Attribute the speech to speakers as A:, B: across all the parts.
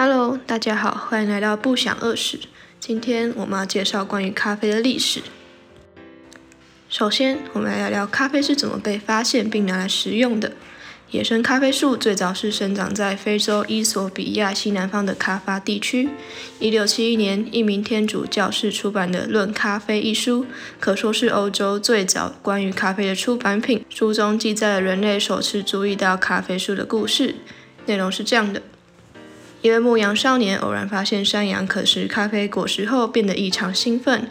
A: Hello，大家好，欢迎来到不想饿死。今天我们要介绍关于咖啡的历史。首先，我们来聊聊咖啡是怎么被发现并拿来食用的。野生咖啡树最早是生长在非洲伊索比亚西南方的卡法地区。一六七一年，一名天主教士出版的《论咖啡》一书，可说是欧洲最早关于咖啡的出版品。书中记载了人类首次注意到咖啡树的故事。内容是这样的：一位牧羊少年偶然发现山羊可食咖啡果实后，变得异常兴奋。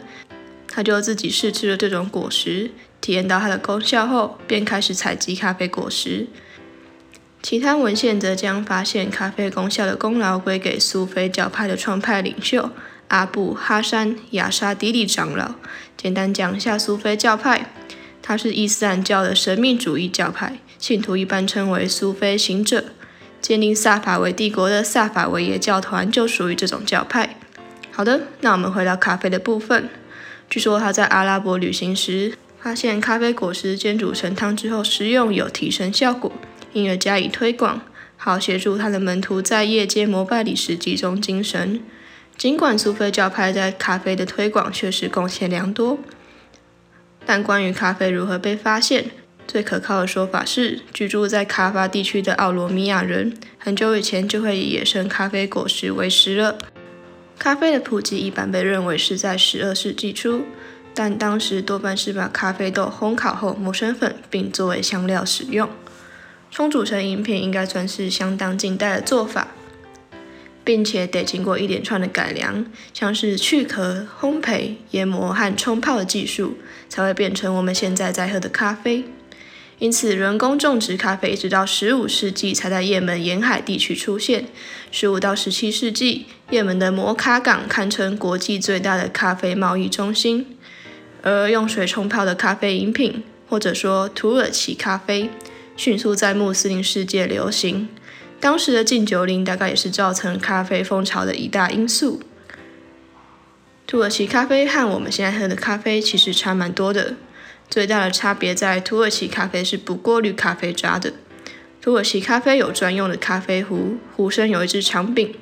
A: 他就自己试吃了这种果实，体验到它的功效后，便开始采集咖啡果实。其他文献则将发现咖啡功效的功劳归给苏菲教派的创派领袖阿布哈山亚沙迪里长老。简单讲一下苏菲教派，它是伊斯兰教的神秘主义教派，信徒一般称为苏菲行者。建立萨法维帝国的萨法维耶教团就属于这种教派。好的，那我们回到咖啡的部分。据说他在阿拉伯旅行时，发现咖啡果实煎煮成汤之后食用有提神效果。因而加以推广，好协助他的门徒在夜间膜拜礼时集中精神。尽管苏菲教派在咖啡的推广确实贡献良多，但关于咖啡如何被发现，最可靠的说法是，居住在卡法地区的奥罗米亚人很久以前就会以野生咖啡果实为食了。咖啡的普及一般被认为是在十二世纪初，但当时多半是把咖啡豆烘烤后磨成粉，并作为香料使用。冲煮成饮品应该算是相当近代的做法，并且得经过一连串的改良，像是去壳、烘焙、研磨和冲泡的技术，才会变成我们现在在喝的咖啡。因此，人工种植咖啡一直到十五世纪才在也门沿海地区出现。十五到十七世纪，也门的摩卡港堪称国际最大的咖啡贸易中心，而用水冲泡的咖啡饮品，或者说土耳其咖啡。迅速在穆斯林世界流行，当时的禁酒令大概也是造成咖啡风潮的一大因素。土耳其咖啡和我们现在喝的咖啡其实差蛮多的，最大的差别在土耳其咖啡是不过滤咖啡渣的。土耳其咖啡有专用的咖啡壶，壶身有一支长柄，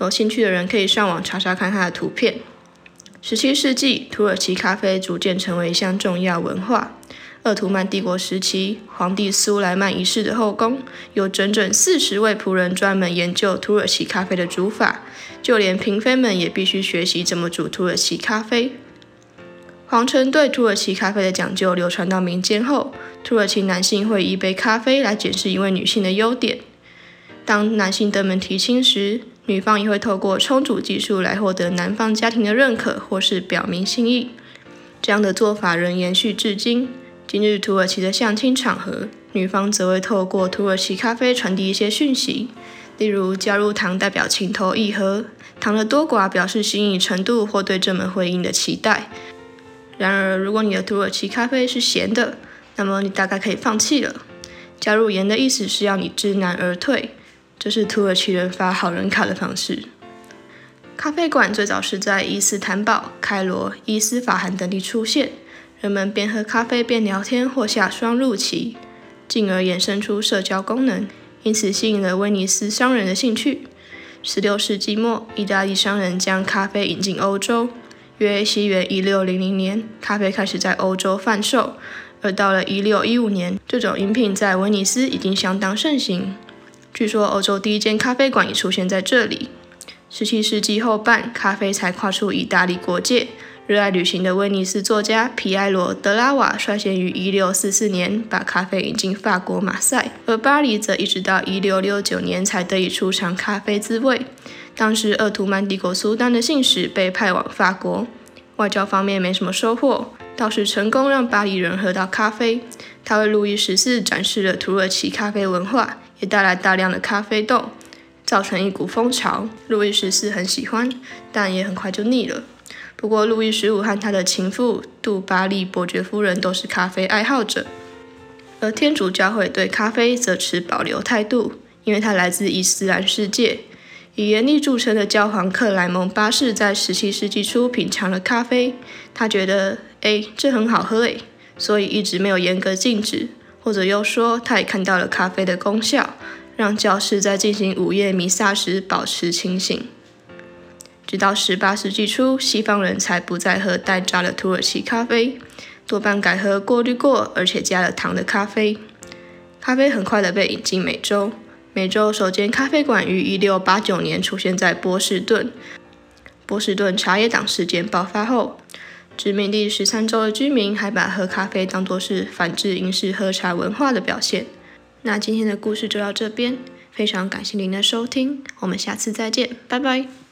A: 有兴趣的人可以上网查查看它的图片。十七世纪，土耳其咖啡逐渐成为一项重要文化。鄂图曼帝国时期，皇帝苏莱曼一世的后宫有整整四十位仆人专门研究土耳其咖啡的煮法，就连嫔妃们也必须学习怎么煮土耳其咖啡。皇城对土耳其咖啡的讲究流传到民间后，土耳其男性会以一杯咖啡来检视一位女性的优点。当男性登门提亲时，女方也会透过冲煮技术来获得男方家庭的认可或是表明心意。这样的做法仍延续至今。今日土耳其的相亲场合，女方则会透过土耳其咖啡传递一些讯息，例如加入糖代表情投意合，糖的多寡表示心意程度或对这门婚姻的期待。然而，如果你的土耳其咖啡是咸的，那么你大概可以放弃了。加入盐的意思是要你知难而退，这是土耳其人发好人卡的方式。咖啡馆最早是在伊斯坦堡、开罗、伊斯法罕等地出现。人们边喝咖啡边聊天或下双陆棋，进而衍生出社交功能，因此吸引了威尼斯商人的兴趣。十六世纪末，意大利商人将咖啡引进欧洲，约西元一六零零年，咖啡开始在欧洲贩售。而到了一六一五年，这种饮品在威尼斯已经相当盛行。据说，欧洲第一间咖啡馆也出现在这里。十七世纪后半，咖啡才跨出意大利国界。热爱旅行的威尼斯作家皮埃罗·德拉瓦率先于1644年把咖啡引进法国马赛，而巴黎则一直到1669年才得以出尝咖啡滋味。当时鄂图曼帝国苏丹的信使被派往法国，外交方面没什么收获，倒是成功让巴黎人喝到咖啡。他为路易十四展示了土耳其咖啡文化，也带来大量的咖啡豆，造成一股风潮。路易十四很喜欢，但也很快就腻了。不过，路易十五和他的情妇杜巴利伯爵夫人都是咖啡爱好者，而天主教会对咖啡则持保留态度，因为它来自伊斯兰世界。以严厉著称的教皇克莱蒙八世在17世纪初品尝了咖啡，他觉得，哎，这很好喝诶，所以一直没有严格禁止，或者又说他也看到了咖啡的功效，让教士在进行午夜弥撒时保持清醒。直到十八世纪初，西方人才不再喝带渣的土耳其咖啡，多半改喝过滤过而且加了糖的咖啡。咖啡很快的被引进美洲，美洲首间咖啡馆于一六八九年出现在波士顿。波士顿茶叶党事件爆发后，殖民地十三州的居民还把喝咖啡当作是反制英式喝茶文化的表现。那今天的故事就到这边，非常感谢您的收听，我们下次再见，拜拜。